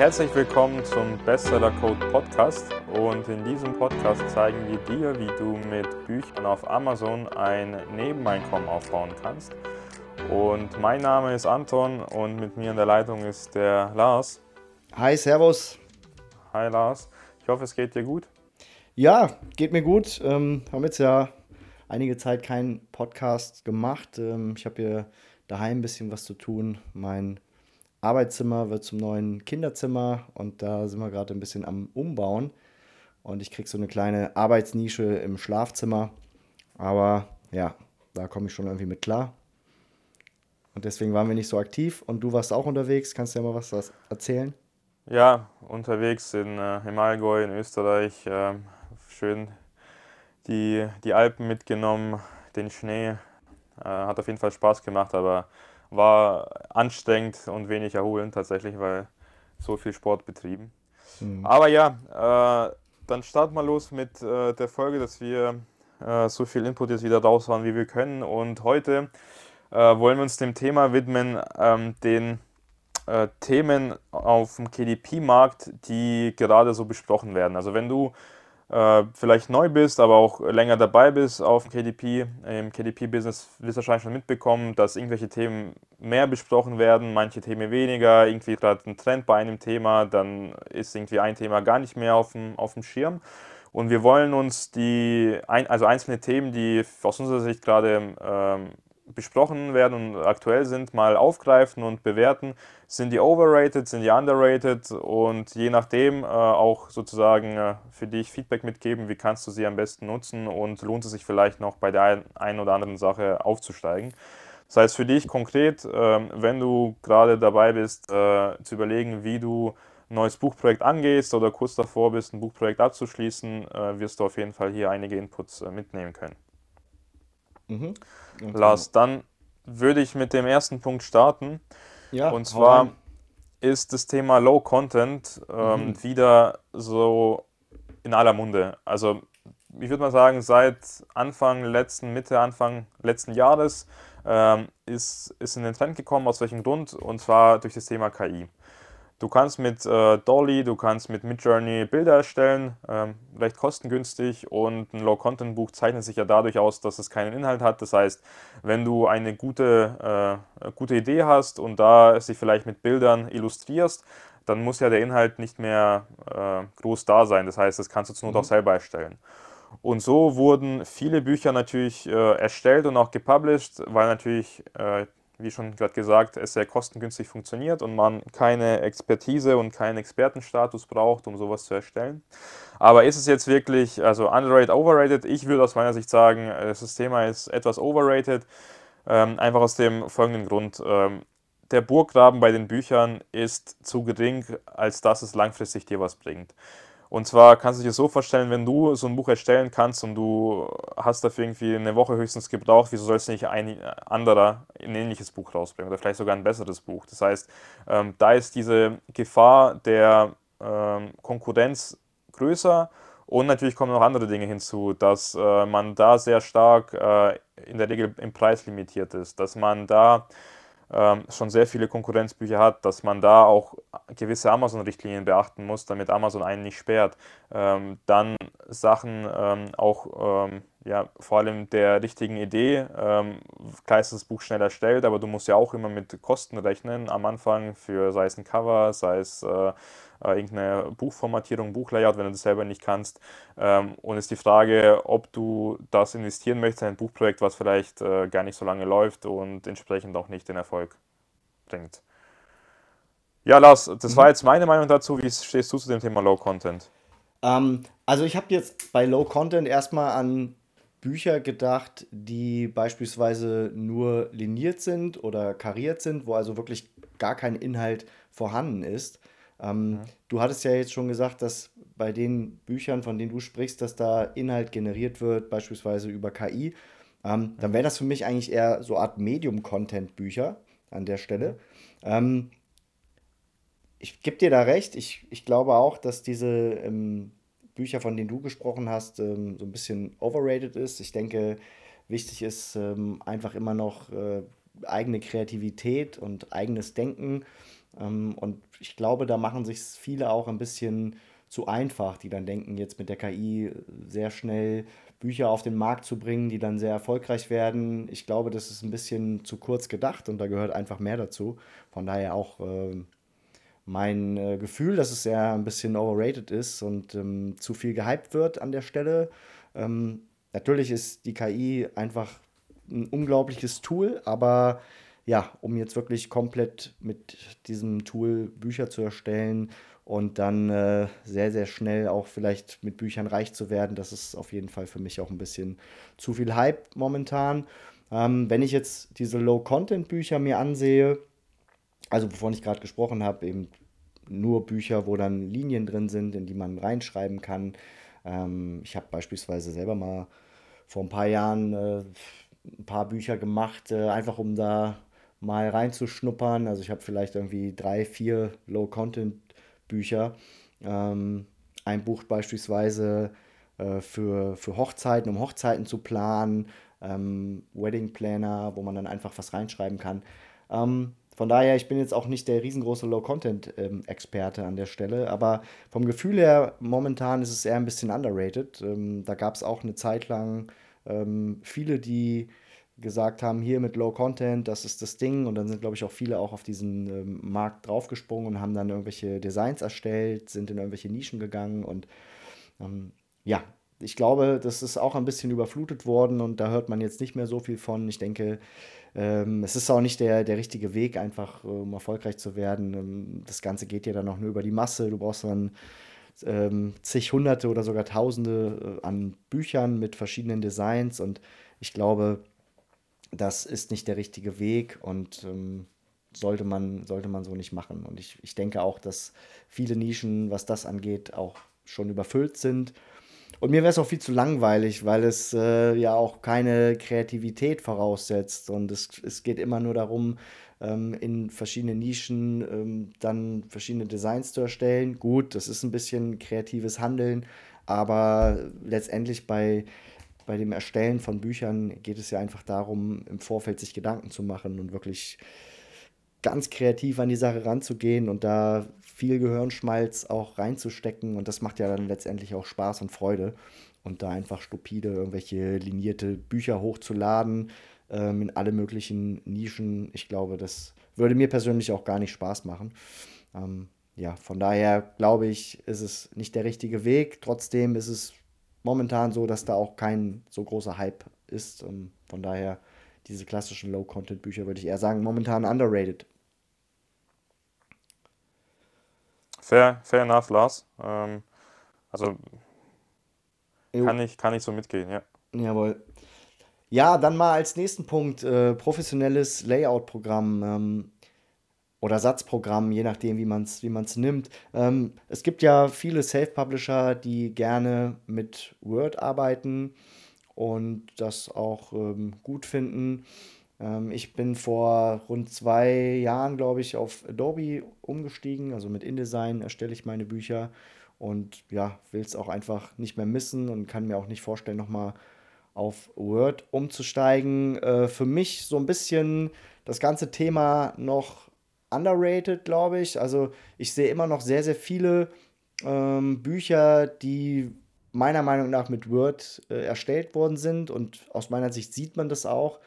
Herzlich willkommen zum Bestseller Code Podcast und in diesem Podcast zeigen wir dir, wie du mit Büchern auf Amazon ein Nebeneinkommen aufbauen kannst. Und mein Name ist Anton und mit mir in der Leitung ist der Lars. Hi, Servus. Hi Lars, ich hoffe es geht dir gut. Ja, geht mir gut. Ähm, haben jetzt ja einige Zeit keinen Podcast gemacht. Ähm, ich habe hier daheim ein bisschen was zu tun. Mein Arbeitszimmer wird zum neuen Kinderzimmer und da sind wir gerade ein bisschen am Umbauen. Und ich kriege so eine kleine Arbeitsnische im Schlafzimmer. Aber ja, da komme ich schon irgendwie mit klar. Und deswegen waren wir nicht so aktiv. Und du warst auch unterwegs. Kannst du ja mal was erzählen? Ja, unterwegs in, äh, im Allgäu in Österreich. Äh, schön die, die Alpen mitgenommen, den Schnee. Äh, hat auf jeden Fall Spaß gemacht, aber war anstrengend und wenig erholend tatsächlich, weil so viel Sport betrieben. Mhm. Aber ja, äh, dann starten wir los mit äh, der Folge, dass wir äh, so viel Input jetzt wieder raushauen, wie wir können. Und heute äh, wollen wir uns dem Thema widmen, ähm, den äh, Themen auf dem KDP-Markt, die gerade so besprochen werden. Also wenn du äh, vielleicht neu bist, aber auch länger dabei bist auf dem KDP, im KDP-Business wirst du wahrscheinlich schon mitbekommen, dass irgendwelche Themen mehr besprochen werden, manche Themen weniger, irgendwie gerade ein Trend bei einem Thema, dann ist irgendwie ein Thema gar nicht mehr auf dem, auf dem Schirm. Und wir wollen uns die, also einzelne Themen, die aus unserer Sicht gerade ähm, besprochen werden und aktuell sind, mal aufgreifen und bewerten. Sind die overrated, sind die underrated und je nachdem äh, auch sozusagen äh, für dich Feedback mitgeben, wie kannst du sie am besten nutzen und lohnt es sich vielleicht noch bei der einen oder anderen Sache aufzusteigen. Das heißt für dich konkret, äh, wenn du gerade dabei bist, äh, zu überlegen, wie du ein neues Buchprojekt angehst oder kurz davor bist, ein Buchprojekt abzuschließen, äh, wirst du auf jeden Fall hier einige Inputs äh, mitnehmen können. Mhm. Lars, dann würde ich mit dem ersten Punkt starten. Ja, und zwar ist das Thema Low Content ähm, mhm. wieder so in aller Munde. Also ich würde mal sagen, seit Anfang letzten, Mitte, Anfang letzten Jahres ähm, ist, ist in den Trend gekommen, aus welchem Grund? Und zwar durch das Thema KI. Du kannst mit äh, Dolly, du kannst mit Midjourney Bilder erstellen, ähm, recht kostengünstig und ein Low-Content-Buch zeichnet sich ja dadurch aus, dass es keinen Inhalt hat. Das heißt, wenn du eine gute, äh, gute Idee hast und da sie vielleicht mit Bildern illustrierst, dann muss ja der Inhalt nicht mehr äh, groß da sein. Das heißt, das kannst du zur Not mhm. auch selber erstellen. Und so wurden viele Bücher natürlich äh, erstellt und auch gepublished, weil natürlich äh, wie schon gerade gesagt, es sehr kostengünstig funktioniert und man keine Expertise und keinen Expertenstatus braucht, um sowas zu erstellen. Aber ist es jetzt wirklich, also underrated, overrated? Ich würde aus meiner Sicht sagen, das Thema ist etwas overrated, ähm, einfach aus dem folgenden Grund. Ähm, der Burggraben bei den Büchern ist zu gering, als dass es langfristig dir was bringt. Und zwar kannst du dir so vorstellen, wenn du so ein Buch erstellen kannst und du hast dafür irgendwie eine Woche höchstens gebraucht, wieso sollst du nicht ein anderer ein ähnliches Buch rausbringen oder vielleicht sogar ein besseres Buch? Das heißt, ähm, da ist diese Gefahr der ähm, Konkurrenz größer und natürlich kommen noch andere Dinge hinzu, dass äh, man da sehr stark äh, in der Regel im Preis limitiert ist, dass man da schon sehr viele Konkurrenzbücher hat, dass man da auch gewisse Amazon-Richtlinien beachten muss, damit Amazon einen nicht sperrt. Ähm, dann Sachen ähm, auch ähm, ja, vor allem der richtigen Idee. Ähm, klar ist das Buch schnell erstellt, aber du musst ja auch immer mit Kosten rechnen am Anfang für sei es ein Cover, sei es äh, äh, irgendeine Buchformatierung, Buchlayout, wenn du das selber nicht kannst. Ähm, und ist die Frage, ob du das investieren möchtest in ein Buchprojekt, was vielleicht äh, gar nicht so lange läuft und entsprechend auch nicht den Erfolg bringt. Ja, Lars, das mhm. war jetzt meine Meinung dazu. Wie stehst du zu dem Thema Low Content? Ähm, also ich habe jetzt bei Low Content erstmal an Bücher gedacht, die beispielsweise nur liniert sind oder kariert sind, wo also wirklich gar kein Inhalt vorhanden ist. Ähm, ja. Du hattest ja jetzt schon gesagt, dass bei den Büchern, von denen du sprichst, dass da Inhalt generiert wird, beispielsweise über KI. Ähm, dann wären das für mich eigentlich eher so Art Medium-Content-Bücher an der Stelle. Ähm, ich gebe dir da recht. Ich, ich glaube auch, dass diese ähm, Bücher, von denen du gesprochen hast, ähm, so ein bisschen overrated ist. Ich denke, wichtig ist ähm, einfach immer noch äh, eigene Kreativität und eigenes Denken und ich glaube, da machen sich viele auch ein bisschen zu einfach, die dann denken, jetzt mit der KI sehr schnell Bücher auf den Markt zu bringen, die dann sehr erfolgreich werden. Ich glaube, das ist ein bisschen zu kurz gedacht und da gehört einfach mehr dazu. Von daher auch äh, mein äh, Gefühl, dass es sehr ein bisschen overrated ist und ähm, zu viel gehypt wird an der Stelle. Ähm, natürlich ist die KI einfach ein unglaubliches Tool, aber ja, um jetzt wirklich komplett mit diesem Tool Bücher zu erstellen und dann äh, sehr, sehr schnell auch vielleicht mit Büchern reich zu werden, das ist auf jeden Fall für mich auch ein bisschen zu viel Hype momentan. Ähm, wenn ich jetzt diese Low-Content-Bücher mir ansehe, also wovon ich gerade gesprochen habe, eben nur Bücher, wo dann Linien drin sind, in die man reinschreiben kann. Ähm, ich habe beispielsweise selber mal vor ein paar Jahren äh, ein paar Bücher gemacht, äh, einfach um da mal reinzuschnuppern. Also ich habe vielleicht irgendwie drei, vier Low-Content-Bücher. Ähm, ein Buch beispielsweise äh, für, für Hochzeiten, um Hochzeiten zu planen, ähm, Wedding Planner, wo man dann einfach was reinschreiben kann. Ähm, von daher, ich bin jetzt auch nicht der riesengroße Low-Content-Experte an der Stelle, aber vom Gefühl her, momentan ist es eher ein bisschen underrated. Ähm, da gab es auch eine Zeit lang ähm, viele, die gesagt haben, hier mit Low Content, das ist das Ding. Und dann sind, glaube ich, auch viele auch auf diesen ähm, Markt draufgesprungen und haben dann irgendwelche Designs erstellt, sind in irgendwelche Nischen gegangen. Und ähm, ja, ich glaube, das ist auch ein bisschen überflutet worden und da hört man jetzt nicht mehr so viel von. Ich denke, ähm, es ist auch nicht der, der richtige Weg, einfach um erfolgreich zu werden. Ähm, das Ganze geht ja dann auch nur über die Masse. Du brauchst dann ähm, zig Hunderte oder sogar Tausende äh, an Büchern mit verschiedenen Designs und ich glaube, das ist nicht der richtige Weg und ähm, sollte, man, sollte man so nicht machen. Und ich, ich denke auch, dass viele Nischen, was das angeht, auch schon überfüllt sind. Und mir wäre es auch viel zu langweilig, weil es äh, ja auch keine Kreativität voraussetzt. Und es, es geht immer nur darum, ähm, in verschiedenen Nischen ähm, dann verschiedene Designs zu erstellen. Gut, das ist ein bisschen kreatives Handeln, aber letztendlich bei bei dem Erstellen von Büchern geht es ja einfach darum, im Vorfeld sich Gedanken zu machen und wirklich ganz kreativ an die Sache ranzugehen und da viel Gehirnschmalz auch reinzustecken. Und das macht ja dann letztendlich auch Spaß und Freude. Und da einfach stupide irgendwelche linierte Bücher hochzuladen ähm, in alle möglichen Nischen, ich glaube, das würde mir persönlich auch gar nicht Spaß machen. Ähm, ja, von daher glaube ich, ist es nicht der richtige Weg. Trotzdem ist es momentan so, dass da auch kein so großer Hype ist. Ähm, von daher, diese klassischen Low-Content-Bücher würde ich eher sagen, momentan underrated. Fair, fair enough, Lars. Ähm, also kann ich, kann ich so mitgehen, ja. Jawohl. Ja, dann mal als nächsten Punkt äh, professionelles Layout-Programm. Ähm, oder Satzprogramm, je nachdem, wie man es wie man's nimmt. Ähm, es gibt ja viele Self-Publisher, die gerne mit Word arbeiten und das auch ähm, gut finden. Ähm, ich bin vor rund zwei Jahren, glaube ich, auf Adobe umgestiegen. Also mit InDesign erstelle ich meine Bücher und ja, will es auch einfach nicht mehr missen und kann mir auch nicht vorstellen, nochmal auf Word umzusteigen. Äh, für mich so ein bisschen das ganze Thema noch underrated, glaube ich. Also ich sehe immer noch sehr, sehr viele ähm, Bücher, die meiner Meinung nach mit Word äh, erstellt worden sind und aus meiner Sicht sieht man das auch.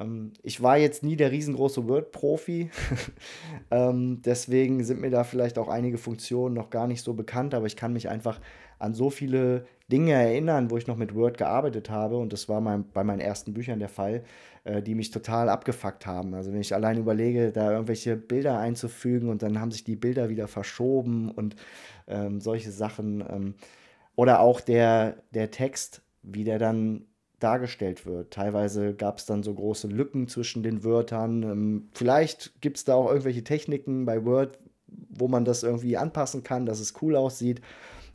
Ähm, ich war jetzt nie der riesengroße Word-Profi, ähm, deswegen sind mir da vielleicht auch einige Funktionen noch gar nicht so bekannt, aber ich kann mich einfach an so viele Dinge erinnern, wo ich noch mit Word gearbeitet habe und das war mein, bei meinen ersten Büchern der Fall, äh, die mich total abgefuckt haben. Also wenn ich allein überlege, da irgendwelche Bilder einzufügen und dann haben sich die Bilder wieder verschoben und ähm, solche Sachen. Ähm, oder auch der, der Text, wie der dann dargestellt wird. Teilweise gab es dann so große Lücken zwischen den Wörtern. Ähm, vielleicht gibt es da auch irgendwelche Techniken bei Word, wo man das irgendwie anpassen kann, dass es cool aussieht.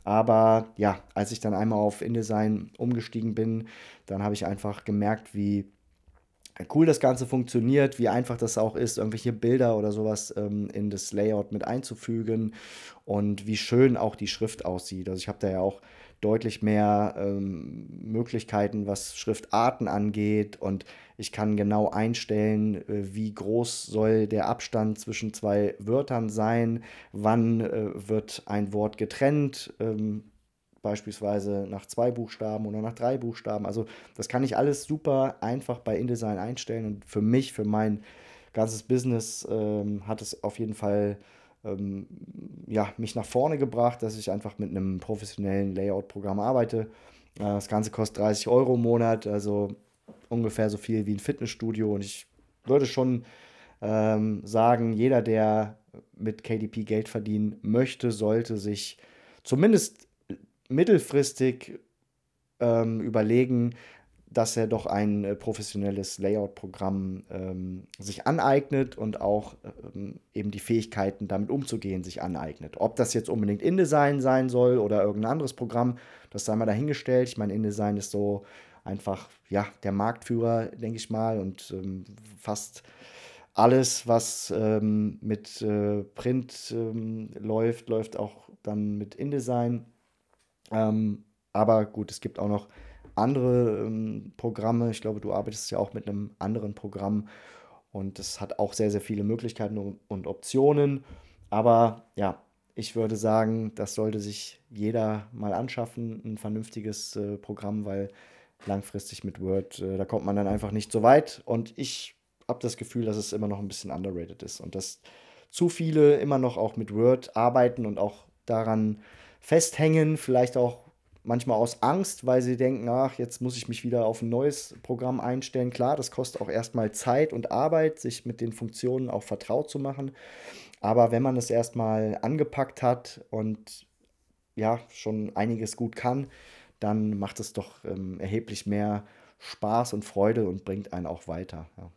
Aber ja, als ich dann einmal auf InDesign umgestiegen bin, dann habe ich einfach gemerkt, wie cool das Ganze funktioniert, wie einfach das auch ist, irgendwelche Bilder oder sowas ähm, in das Layout mit einzufügen und wie schön auch die Schrift aussieht. Also ich habe da ja auch deutlich mehr ähm, Möglichkeiten, was Schriftarten angeht. Und ich kann genau einstellen, äh, wie groß soll der Abstand zwischen zwei Wörtern sein, wann äh, wird ein Wort getrennt, ähm, beispielsweise nach zwei Buchstaben oder nach drei Buchstaben. Also das kann ich alles super einfach bei InDesign einstellen. Und für mich, für mein ganzes Business ähm, hat es auf jeden Fall ähm, ja, mich nach vorne gebracht, dass ich einfach mit einem professionellen Layout-Programm arbeite. Äh, das Ganze kostet 30 Euro im Monat, also ungefähr so viel wie ein Fitnessstudio. Und ich würde schon ähm, sagen, jeder, der mit KDP Geld verdienen möchte, sollte sich zumindest mittelfristig ähm, überlegen, dass er doch ein äh, professionelles Layout-Programm ähm, sich aneignet und auch ähm, eben die Fähigkeiten, damit umzugehen, sich aneignet. Ob das jetzt unbedingt InDesign sein soll oder irgendein anderes Programm, das sei mal dahingestellt. Ich meine, InDesign ist so einfach, ja, der Marktführer, denke ich mal, und ähm, fast alles, was ähm, mit äh, Print ähm, läuft, läuft auch dann mit InDesign. Ähm, aber gut, es gibt auch noch andere ähm, Programme. Ich glaube, du arbeitest ja auch mit einem anderen Programm und es hat auch sehr, sehr viele Möglichkeiten und, und Optionen. Aber ja, ich würde sagen, das sollte sich jeder mal anschaffen, ein vernünftiges äh, Programm, weil langfristig mit Word, äh, da kommt man dann einfach nicht so weit. Und ich habe das Gefühl, dass es immer noch ein bisschen underrated ist und dass zu viele immer noch auch mit Word arbeiten und auch daran festhängen, vielleicht auch manchmal aus Angst, weil sie denken, ach, jetzt muss ich mich wieder auf ein neues Programm einstellen. Klar, das kostet auch erstmal Zeit und Arbeit, sich mit den Funktionen auch vertraut zu machen. Aber wenn man es erstmal angepackt hat und ja, schon einiges gut kann, dann macht es doch ähm, erheblich mehr Spaß und Freude und bringt einen auch weiter. Ja.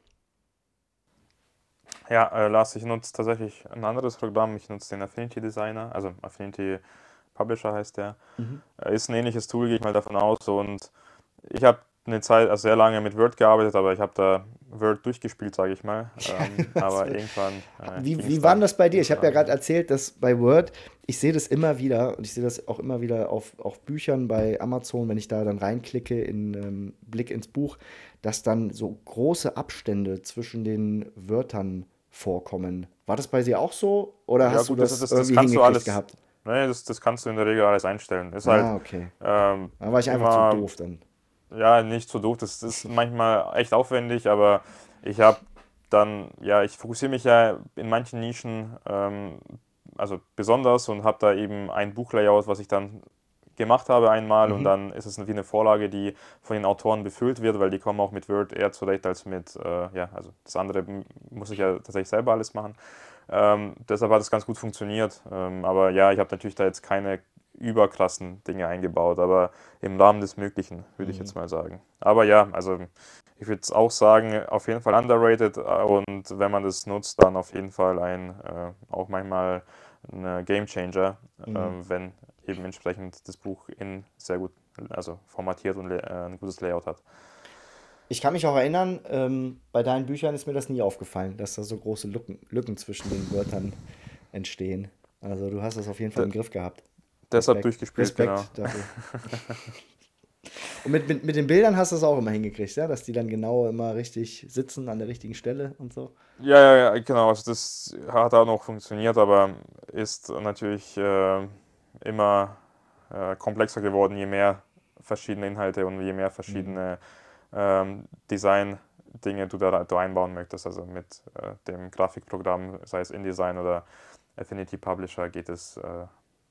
Ja, äh, Lars, ich nutze tatsächlich ein anderes Programm. Ich nutze den Affinity Designer, also Affinity Publisher heißt der. Mhm. Ist ein ähnliches Tool, gehe ich mal davon aus. Und ich habe eine Zeit, also sehr lange mit Word gearbeitet, aber ich habe da Word durchgespielt, sage ich mal. Ähm, aber irgendwann. Äh, wie wie war das bei dir? Ich habe ja gerade erzählt, dass bei Word, ich sehe das immer wieder und ich sehe das auch immer wieder auf, auf Büchern bei Amazon, wenn ich da dann reinklicke in ähm, Blick ins Buch, dass dann so große Abstände zwischen den Wörtern vorkommen. War das bei dir auch so oder ja, hast gut, du das, das, das, das irgendwie hingekriegt gehabt? Nee, das, das kannst du in der Regel alles einstellen. Ist halt, ah, okay. Ähm, da war ich einfach immer, zu doof dann. Ja, nicht so doof. Das ist manchmal echt aufwendig, aber ich habe dann, ja, ich fokussiere mich ja in manchen Nischen ähm, also besonders und habe da eben ein Buchlayout, was ich dann gemacht habe einmal mhm. und dann ist es wie eine Vorlage, die von den Autoren befüllt wird, weil die kommen auch mit Word eher zurecht als mit, äh, ja, also das andere muss ich ja tatsächlich selber alles machen. Ähm, deshalb hat es ganz gut funktioniert. Ähm, aber ja, ich habe natürlich da jetzt keine überkrassen Dinge eingebaut, aber im Rahmen des Möglichen, würde mhm. ich jetzt mal sagen. Aber ja, also ich würde es auch sagen, auf jeden Fall underrated äh, und wenn man das nutzt, dann auf jeden Fall ein, äh, auch manchmal ein Game Changer, mhm. äh, wenn eben entsprechend das Buch in sehr gut, also formatiert und äh, ein gutes Layout hat. Ich kann mich auch erinnern, ähm, bei deinen Büchern ist mir das nie aufgefallen, dass da so große Lücken, Lücken zwischen den Wörtern entstehen. Also du hast das auf jeden Fall im Griff gehabt. Deshalb Respekt, durchgespielt, Respekt genau. dafür. und mit, mit, mit den Bildern hast du es auch immer hingekriegt, ja? dass die dann genau immer richtig sitzen an der richtigen Stelle und so. Ja, ja, ja genau. Also das hat auch noch funktioniert, aber ist natürlich äh, immer äh, komplexer geworden, je mehr verschiedene Inhalte und je mehr verschiedene mhm ähm, Design-Dinge du da, da einbauen möchtest. Also mit äh, dem Grafikprogramm, sei es InDesign oder Affinity Publisher, geht es äh,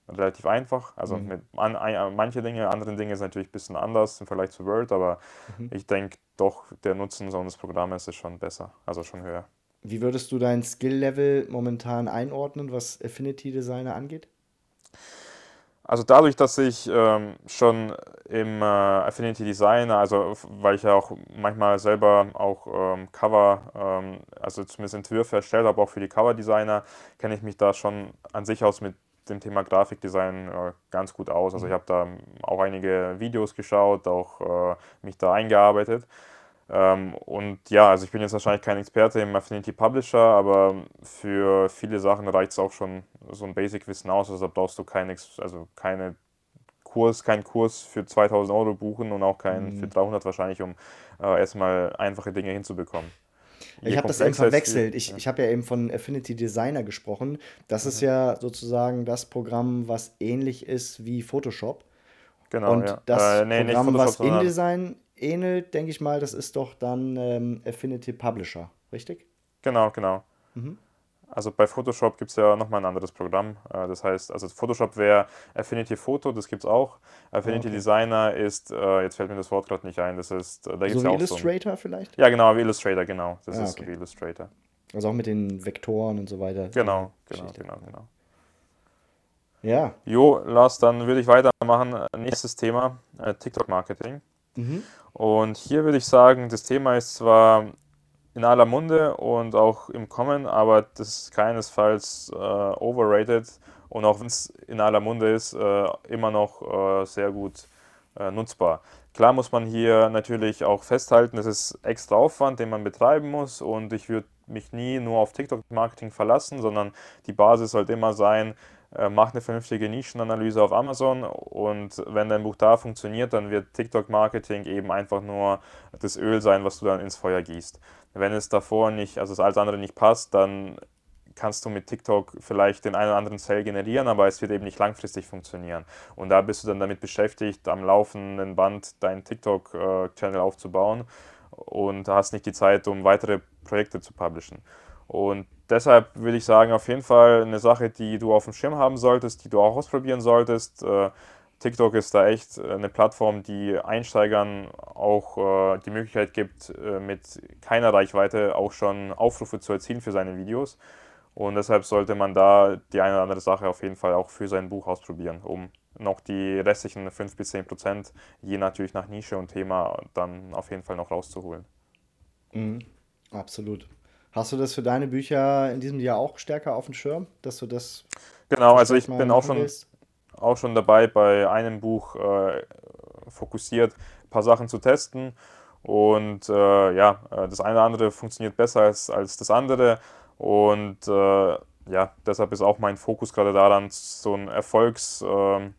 relativ einfach. Also mhm. mit an, ein, manche Dinge, andere Dinge sind natürlich ein bisschen anders im Vergleich zu Word, aber mhm. ich denke doch, der Nutzen so eines Programmes ist schon besser, also schon höher. Wie würdest du dein Skill-Level momentan einordnen, was Affinity Designer angeht? Also dadurch, dass ich ähm, schon im äh, Affinity Design, also weil ich ja auch manchmal selber auch ähm, Cover, ähm, also zumindest Entwürfe erstellt habe, auch für die Cover-Designer, kenne ich mich da schon an sich aus mit dem Thema Grafikdesign äh, ganz gut aus. Also ich habe da auch einige Videos geschaut, auch äh, mich da eingearbeitet. Ähm, und ja, also ich bin jetzt wahrscheinlich kein Experte im Affinity Publisher, aber für viele Sachen reicht es auch schon so ein Basic-Wissen aus. Also da brauchst du keine, also keine Kurs, keinen Kurs für 2000 Euro buchen und auch keinen Mhm. für 300 wahrscheinlich, um äh, erstmal einfache Dinge hinzubekommen. Ich habe das eben verwechselt. Ich, ja. ich habe ja eben von Affinity Designer gesprochen. Das ist Mhm. ja sozusagen das Programm, was ähnlich ist wie Photoshop. Genau, Und ja. das Äh, nee, Programm, was InDesign ähnelt, denke ich mal, das ist doch dann ähm, Affinity Publisher, richtig? genau, genau. Mhm. Also bei Photoshop gibt es ja nochmal ein anderes Programm. Äh, Das heißt, also Photoshop wäre Affinity Photo, das gibt es auch. Ah, Affinity okay. Designer ist, äh, jetzt fällt mir das Wort gerade nicht ein, das ist, äh, da gibt So es wie ja auch so ein. Illustrator vielleicht? Ja, genau, wie Illustrator, genau. Das Ah, ist so okay. wie Illustrator. Also auch mit den Vektoren und so weiter. Genau, genau, Geschichte. genau, genau. Ja. Jo, Lars, dann würde ich weitermachen. Nächstes Thema, TikTok-Marketing. Mhm. Und hier würde ich sagen, das Thema ist zwar in aller Munde und auch im Kommen, aber das ist keinesfalls äh, overrated und auch wenn es in aller Munde ist, äh, immer noch äh, sehr gut äh, nutzbar. Klar muss man hier natürlich auch festhalten, es ist extra Aufwand, den man betreiben muss und ich würde mich nie nur auf TikTok-Marketing verlassen, sondern die Basis sollte immer sein, mach eine vernünftige Nischenanalyse auf Amazon und wenn dein Buch da funktioniert, dann wird TikTok-Marketing eben einfach nur das Öl sein, was du dann ins Feuer gießt. Wenn es davor nicht, also das alles andere nicht passt, dann kannst du mit TikTok vielleicht den einen oder anderen Sale generieren, aber es wird eben nicht langfristig funktionieren. Und da bist du dann damit beschäftigt, am laufenden Band deinen TikTok-Channel aufzubauen und hast nicht die Zeit, um weitere Projekte zu publishen. Und deshalb würde ich sagen, auf jeden Fall eine Sache, die du auf dem Schirm haben solltest, die du auch ausprobieren solltest. Äh, TikTok ist da echt äh, eine Plattform, die Einsteigern auch äh, die Möglichkeit gibt, äh, mit keiner Reichweite auch schon Aufrufe zu erzielen für seine Videos. Und deshalb sollte man da die eine oder andere Sache auf jeden Fall auch für sein Buch ausprobieren, um noch die restlichen 5 bis 10 Prozent, je natürlich nach Nische und Thema, dann auf jeden Fall noch rauszuholen. Mhm. Absolut. Hast du das für deine Bücher in diesem Jahr auch stärker auf dem Schirm, dass du das Genau, also ich bin auch schon, auch schon dabei, bei einem Buch äh, fokussiert ein paar Sachen zu testen. Und äh, ja, äh, das eine oder andere funktioniert besser als, als das andere. Und äh, ja, deshalb ist auch mein Fokus gerade daran, so ein Erfolgs, ähm,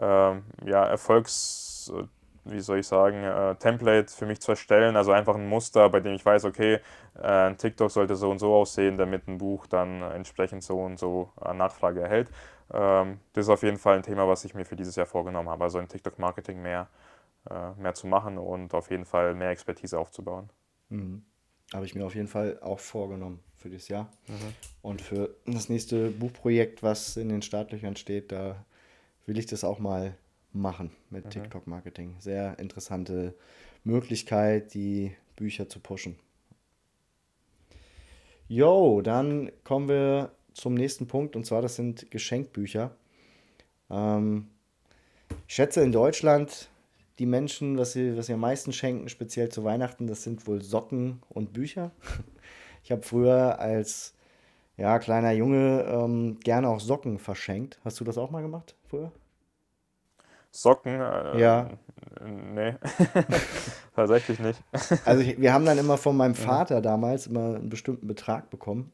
ähm, ja, Erfolgs, äh, wie soll ich sagen, äh, Template für mich zu erstellen. Also einfach ein Muster, bei dem ich weiß, okay, äh, ein TikTok sollte so und so aussehen, damit ein Buch dann entsprechend so und so an Nachfrage erhält. Ähm, das ist auf jeden Fall ein Thema, was ich mir für dieses Jahr vorgenommen habe. Also in TikTok-Marketing mehr, äh, mehr zu machen und auf jeden Fall mehr Expertise aufzubauen. Mhm. Habe ich mir auf jeden Fall auch vorgenommen für dieses Jahr. Mhm. Und für das nächste Buchprojekt, was in den Startlöchern steht, da will ich das auch mal machen mit Mhm. TikTok-Marketing. Sehr interessante Möglichkeit, die Bücher zu pushen. Jo, dann kommen wir zum nächsten Punkt und zwar das sind Geschenkbücher. Ähm, ich schätze in Deutschland die Menschen, was sie, was sie am meisten schenken, speziell zu Weihnachten, das sind wohl Socken und Bücher. Ich habe früher als ja, kleiner Junge ähm, gerne auch Socken verschenkt. Hast du das auch mal gemacht früher? Socken? Äh, Ja. Nee, tatsächlich nicht. Also ich, wir haben dann immer von meinem. Vater damals immer einen bestimmten Betrag bekommen.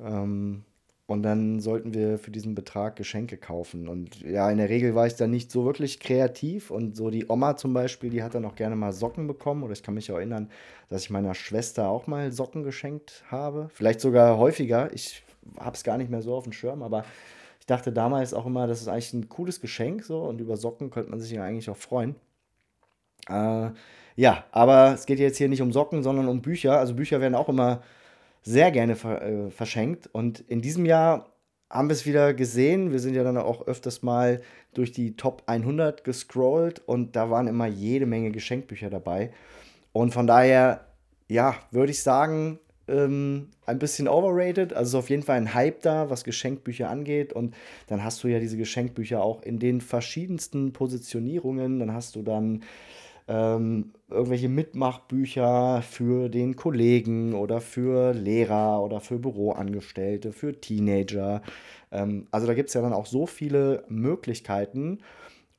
Ähm, und dann sollten wir für diesen Betrag Geschenke kaufen. Und ja, in der Regel war ich dann nicht so wirklich kreativ. Und so die Oma zum Beispiel, die hat dann auch gerne mal Socken bekommen. Oder ich kann mich erinnern, dass ich meiner Schwester auch mal Socken geschenkt habe. Vielleicht sogar häufiger. Ich habe es gar nicht mehr so auf dem Schirm, aber ich dachte damals auch immer, das ist eigentlich ein cooles Geschenk so. Und über Socken könnte man sich ja eigentlich auch freuen. Äh, ja, aber es geht jetzt hier nicht um Socken, sondern um Bücher. Also Bücher werden auch immer sehr gerne ver äh, verschenkt. Und in diesem Jahr haben wir es wieder gesehen. Wir sind ja dann auch öfters mal durch die Top 100 gescrollt und da waren immer jede Menge Geschenkbücher dabei. Und von daher, ja, würde ich sagen, ähm, ein bisschen overrated. Also ist auf jeden Fall ein Hype da, was Geschenkbücher angeht. Und dann hast du ja diese Geschenkbücher auch in den verschiedensten Positionierungen. Dann hast du dann ähm, irgendwelche Mitmachbücher für den Kollegen oder für Lehrer oder für Büroangestellte, für Teenager. Ähm, also da gibt es ja dann auch so viele Möglichkeiten.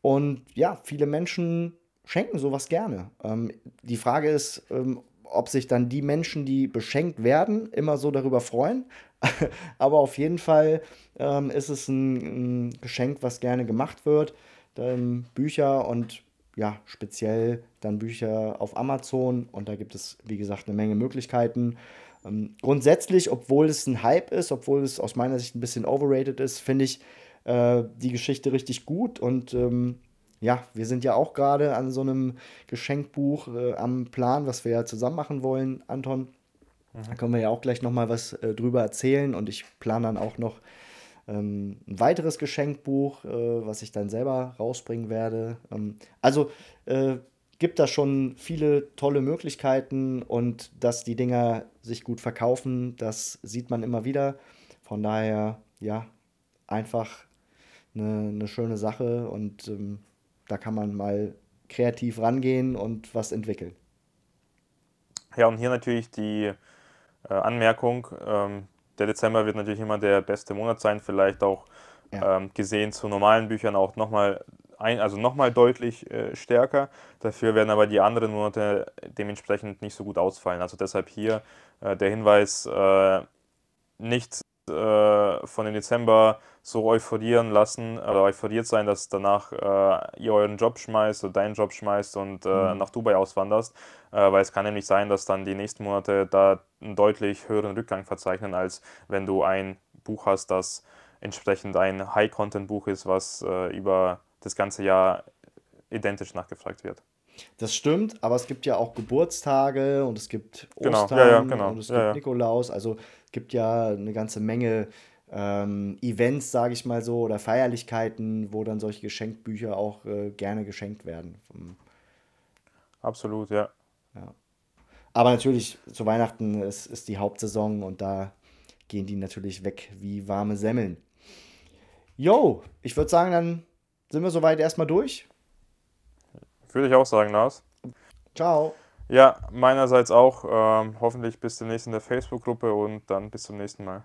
Und ja, viele Menschen schenken sowas gerne. Ähm, die Frage ist, ähm, ob sich dann die Menschen, die beschenkt werden, immer so darüber freuen. Aber auf jeden Fall ähm, ist es ein, ein Geschenk, was gerne gemacht wird. ähm, Bücher und ja, speziell dann Bücher auf Amazon und da gibt es, wie gesagt, eine Menge Möglichkeiten. Ähm, grundsätzlich, obwohl es ein Hype ist, obwohl es aus meiner Sicht ein bisschen overrated ist, finde ich äh, die Geschichte richtig gut und ähm, ja, wir sind ja auch gerade an so einem Geschenkbuch äh, am Plan, was wir ja zusammen machen wollen, Anton. Da können wir ja auch gleich nochmal was äh, drüber erzählen und ich plane dann auch noch ähm, ein weiteres Geschenkbuch, äh, was ich dann selber rausbringen werde. Ähm, also äh, gibt da schon viele tolle Möglichkeiten und dass die Dinger sich gut verkaufen, das sieht man immer wieder. Von daher, ja, einfach eine, eine schöne Sache und ähm, da kann man mal kreativ rangehen und was entwickeln. Ja, und hier natürlich die äh, Anmerkung, ähm, der Dezember wird natürlich immer der beste Monat sein, vielleicht auch ja. ähm, gesehen zu normalen Büchern auch nochmal ein, also nochmal deutlich äh, stärker. Dafür werden aber die anderen Monate dementsprechend nicht so gut ausfallen. Also deshalb hier äh, der Hinweis, äh, nicht äh, von dem Dezember so euphorieren lassen oder euphoriert sein, dass danach äh, ihr euren Job schmeißt oder deinen Job schmeißt und äh, mhm. nach Dubai auswanderst, äh, weil es kann nämlich sein, dass dann die nächsten Monate da einen deutlich höheren Rückgang verzeichnen, als wenn du ein Buch hast, das entsprechend ein High-Content-Buch ist, was äh, über das ganze Jahr identisch nachgefragt wird. Das stimmt, aber es gibt ja auch Geburtstage und es gibt Ostern genau, ja, ja, genau. und es gibt ja, Nikolaus. Also gibt ja eine ganze Menge ähm, Events, sage ich mal so, oder Feierlichkeiten, wo dann solche Geschenkbücher auch äh, gerne geschenkt werden. Absolut, ja. ja. Aber natürlich, zu Weihnachten ist, ist die Hauptsaison und da gehen die natürlich weg wie warme Semmeln. Jo, ich würde sagen, dann sind wir soweit erstmal durch. Würde ich auch sagen, Lars. Ciao. Ja, meinerseits auch. Ähm, hoffentlich bis demnächst in der Facebook-Gruppe und dann bis zum nächsten Mal.